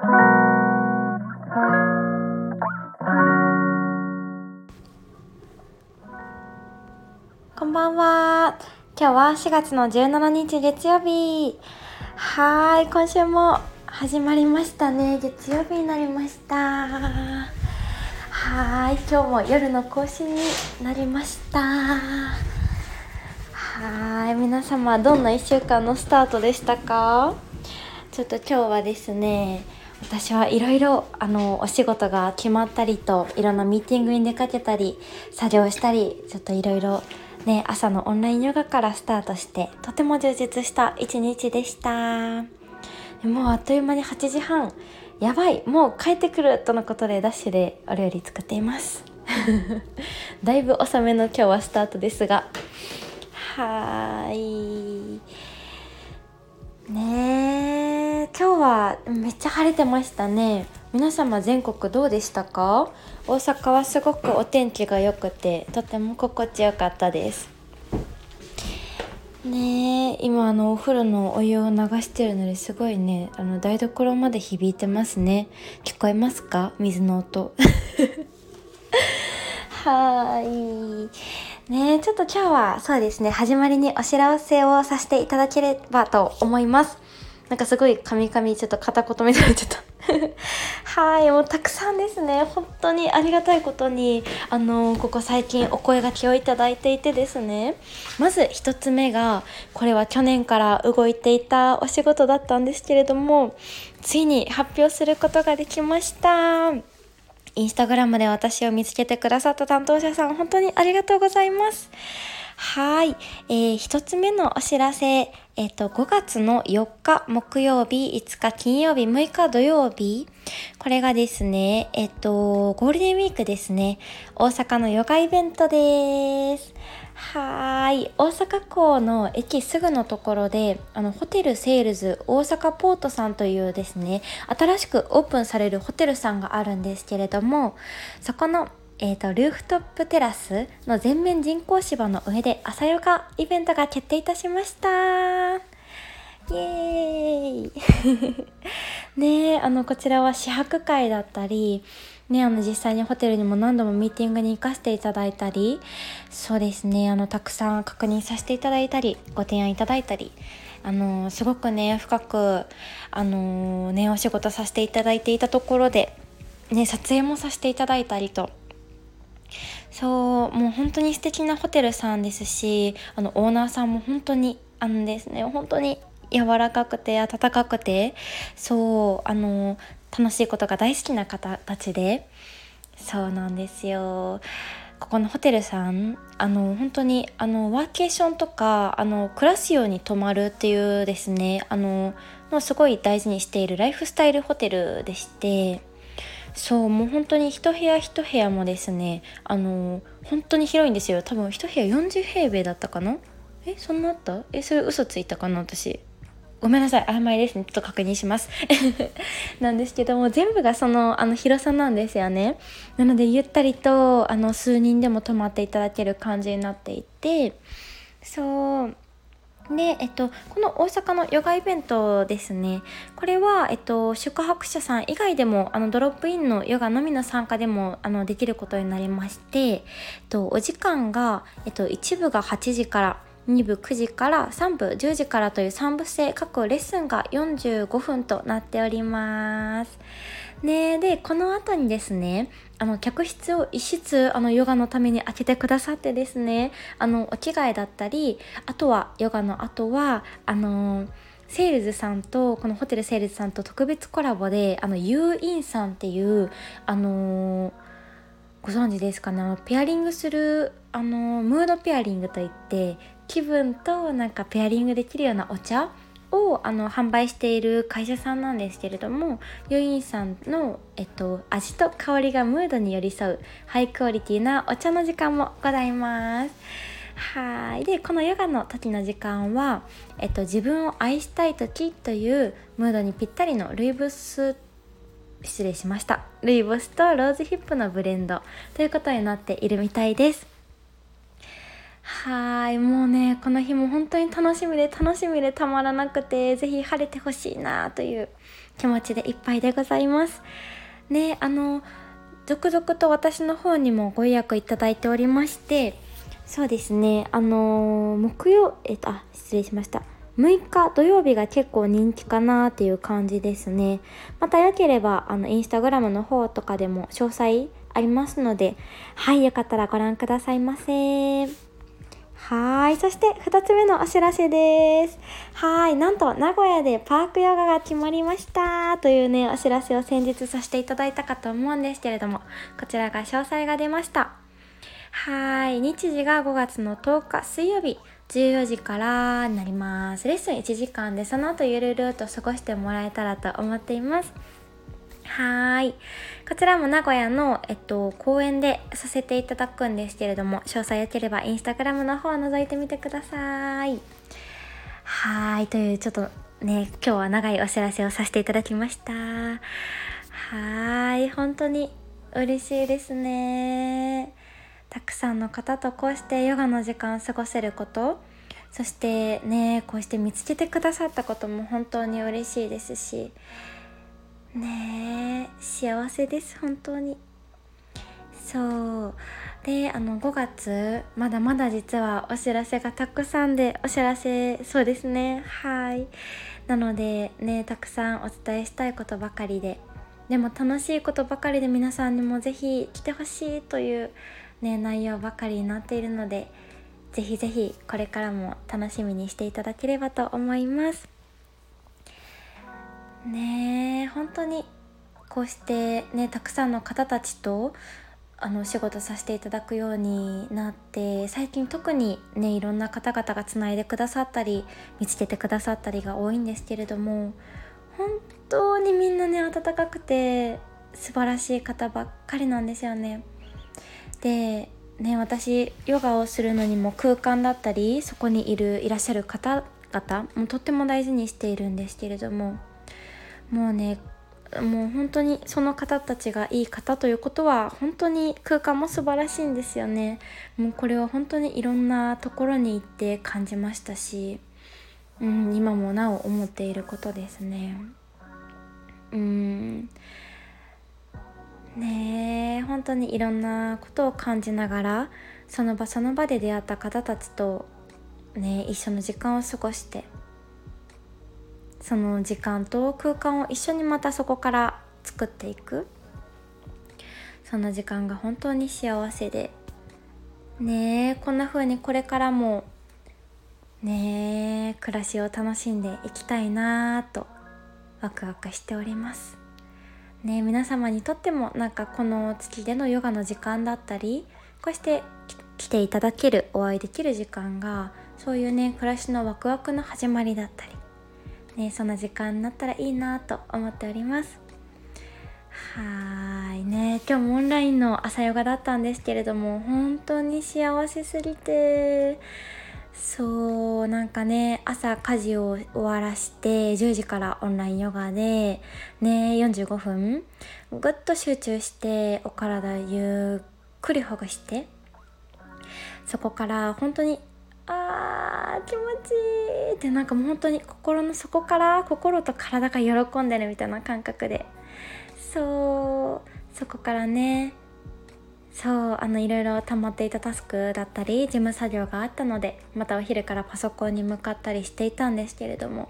こんばんは。今日は4月の17日月曜日。はーい、今週も始まりましたね。月曜日になりました。はーい、今日も夜の更新になりました。はーい、皆様どんな1週間のスタートでしたか？ちょっと今日はですね、私はいろいろあのお仕事が決まったりといろんなミーティングに出かけたり作業したりちょっといろいろね朝のオンラインヨガからスタートしてとても充実した一日でした。もうあっという間に8時半。やばい。もう帰ってくるとのことでダッシュでお料理作っています。だいぶ遅めの今日はスタートですが。はーい。ねえ。はめっちゃ晴れてましたね。皆様全国どうでしたか？大阪はすごくお天気が良くてとても心地よかったです。ねえ今あのお風呂のお湯を流してるのですごいねあの台所まで響いてますね。聞こえますか？水の音。はい。ねちょっと今日はそうですね始まりにお知らせをさせていただければと思います。なんかすごいカミカミちょっと片言みたいになっちゃった。はいもうたくさんですね。本当にありがたいことにあのここ最近お声がけをいただいていてですね。まず1つ目がこれは去年から動いていたお仕事だったんですけれどもついに発表することができました。インスタグラムで私を見つけてくださった担当者さん、本当にありがとうございます。はい。えー、一つ目のお知らせ。えっ、ー、と、5月の4日木曜日、5日金曜日、6日土曜日。これがですね、えっ、ー、と、ゴールデンウィークですね。大阪のヨガイベントです。はーい。大阪港の駅すぐのところで、あの、ホテルセールズ大阪ポートさんというですね、新しくオープンされるホテルさんがあるんですけれども、そこのえーと、ルーフトップテラスの全面人工芝の上で朝ヨガイベントが決定いたしました。イエーイ。ねあのこちらは宿泊会だったりね、あの実際にホテルにも何度もミーティングに行かせていただいたりそうですねあのたくさん確認させていただいたりご提案いただいたりあのすごくね深くあのねお仕事させていただいていたところで、ね、撮影もさせていただいたりとそうもう本当に素敵なホテルさんですしあのオーナーさんも本当にあのですね本当に柔らかくて温かくてそうあの楽しいことが大好きな方たちでそうなんですよ。ここのホテルさんあの本当にあのワーケーションとかあの暮らすように泊まるっていうですねあののすごい大事にしているライフスタイルホテルでしてそうもう本当に一部屋一部屋もですねあの本当に広いんですよ。多分一部屋40平米だったかな？えそんなあった？えそれ嘘ついたかな？私。ごめんなさい。曖昧ですね。ちょっと確認します。なんですけども全部がそのあの広さなんですよね。なのでゆったりとあの数人でも泊まっていただける感じになっていてそうで、えっと、この大阪のヨガイベントですね。これは、えっと、宿泊者さん以外でも、あの、ドロップインのヨガのみの参加でも、あの、できることになりまして、えっと、お時間が、えっと、一部が8時から、2部9時から3部10時からという3部制各レッスンが45分となっております。ねでこの後にですねあの客室を一室あのヨガのために開けてくださってですねあのお着替えだったりあとはヨガの後はあのセールズさんとこのホテルセールズさんと特別コラボであのユーインさんっていうあのご存知ですかね？あのペアリングするあのムードペアリングといって気分となんかペアリングできるようなお茶をあの販売している会社さんなんですけれどもユインさんの、えっと、味と香りがムードに寄り添うハイクオリティなお茶の時間もございます。はいでこのヨガの時の時間は、えっと、自分を愛したい時というムードにぴったりのルイボス失礼しました。ルイボスとローズヒップのブレンドということになっているみたいです。はいもうねこの日も本当に楽しみで楽しみでたまらなくて是非晴れてほしいなという気持ちでいっぱいでございます。ねあの続々と私の方にもご予約いただいておりまして。そうですねあの木曜えっとあ失礼しました。6日土曜日が結構人気かなっていう感じですねまたよければあのインスタグラムの方とかでも詳細ありますのではいよかったらご覧くださいませはい。そして2つ目のお知らせです。はい。なんと名古屋でパークヨガが決まりましたというね、お知らせを先日させていただいたかと思うんですけれども、こちらが詳細が出ました。はい。日時が5月の10日水曜日。14時からになります。レッスン1時間でその後ゆるると過ごしてもらえたらと思っています。はい。こちらも名古屋の、えっと、公園でさせていただくんですけれども、詳細よければインスタグラムの方を覗いてみてください。はい。という、ちょっとね、今日は長いお知らせをさせていただきました。はい。本当に嬉しいですね。たくさんの方とこうしてヨガの時間を過ごせること、そしてね、こうして見つけてくださったことも本当に嬉しいですし、ねえ幸せです本当に。そう。であの5月まだまだ実はお知らせがたくさんでお知らせそうですね。はい。なのでねたくさんお伝えしたいことばかりででも楽しいことばかりで皆さんにも是非来てほしいというね内容ばかりになっているので是非是非これからも楽しみにしていただければと思いますねえ本当にこうしてねたくさんの方たちとあの仕事させていただくようになって最近特にねいろんな方々がつないでくださったり見つけてくださったりが多いんですけれども本当にみんなね温かくて素晴らしい方ばっかりなんですよね。でね私ヨガをするのにも空間だったりそこにいるいらっしゃる方々もとっても大事にしているんですけれどももうねもう本当にその方たちがいい方ということは本当に空間も素晴らしいんですよね。もうこれは本当にいろんなところに行って感じましたし、うん、今もなお思っていることですね。うん。ねえ。本当にいろんなことを感じながらその場その場で出会った方たちとね一緒の時間を過ごしてその時間と空間を一緒にまたそこから作っていく。その時間が本当に幸せで。ねこんな風にこれからもね暮らしを楽しんでいきたいなとワクワクしております。ね皆様にとってもなんかこの月でのヨガの時間だったりこうして来ていただけるお会いできる時間がそういうね暮らしのワクワクの始まりだったりね、そんな時間になったらいいなと思っております。はいね今日もオンラインの朝ヨガだったんですけれども本当に幸せすぎて。そうなんかね朝家事を終わらして10時からオンラインヨガでね45分ぐっと集中してお体ゆっくりほぐしてそこから本当にあー気持ちいいってなんかもう本当に心の底から心と体が喜んでるみたいな感覚で。そうそこからねそうあのいろいろ溜まっていたタスクだったり事務作業があったのでまたお昼からパソコンに向かったりしていたんですけれども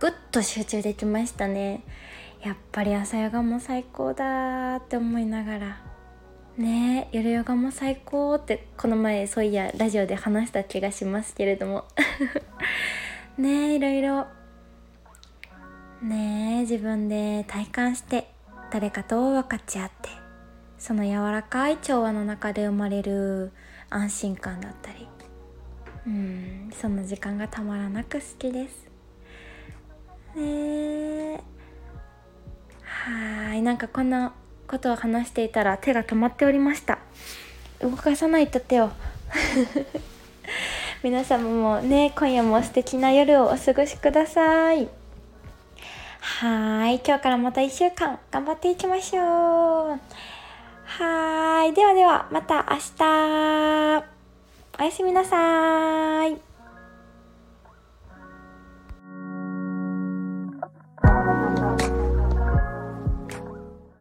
ぐっと集中できましたね。やっぱり朝ヨガも最高だって思いながら。ねえ夜ヨガも最高ってこの前そういやラジオで話した気がしますけれども。ねえいろいろ。ねえ自分で体感して誰かと分かち合ってその柔らかい調和の中で生まれる安心感だったり。うんその時間がたまらなく好きです。ねえ。はい。なんかこのことを話していたら手が止まっておりました。動かさないと手を。皆様もね今夜も素敵な夜をお過ごしください。はい。今日からまた1週間頑張っていきましょう。はい。ではではまた明日。おやすみなさい。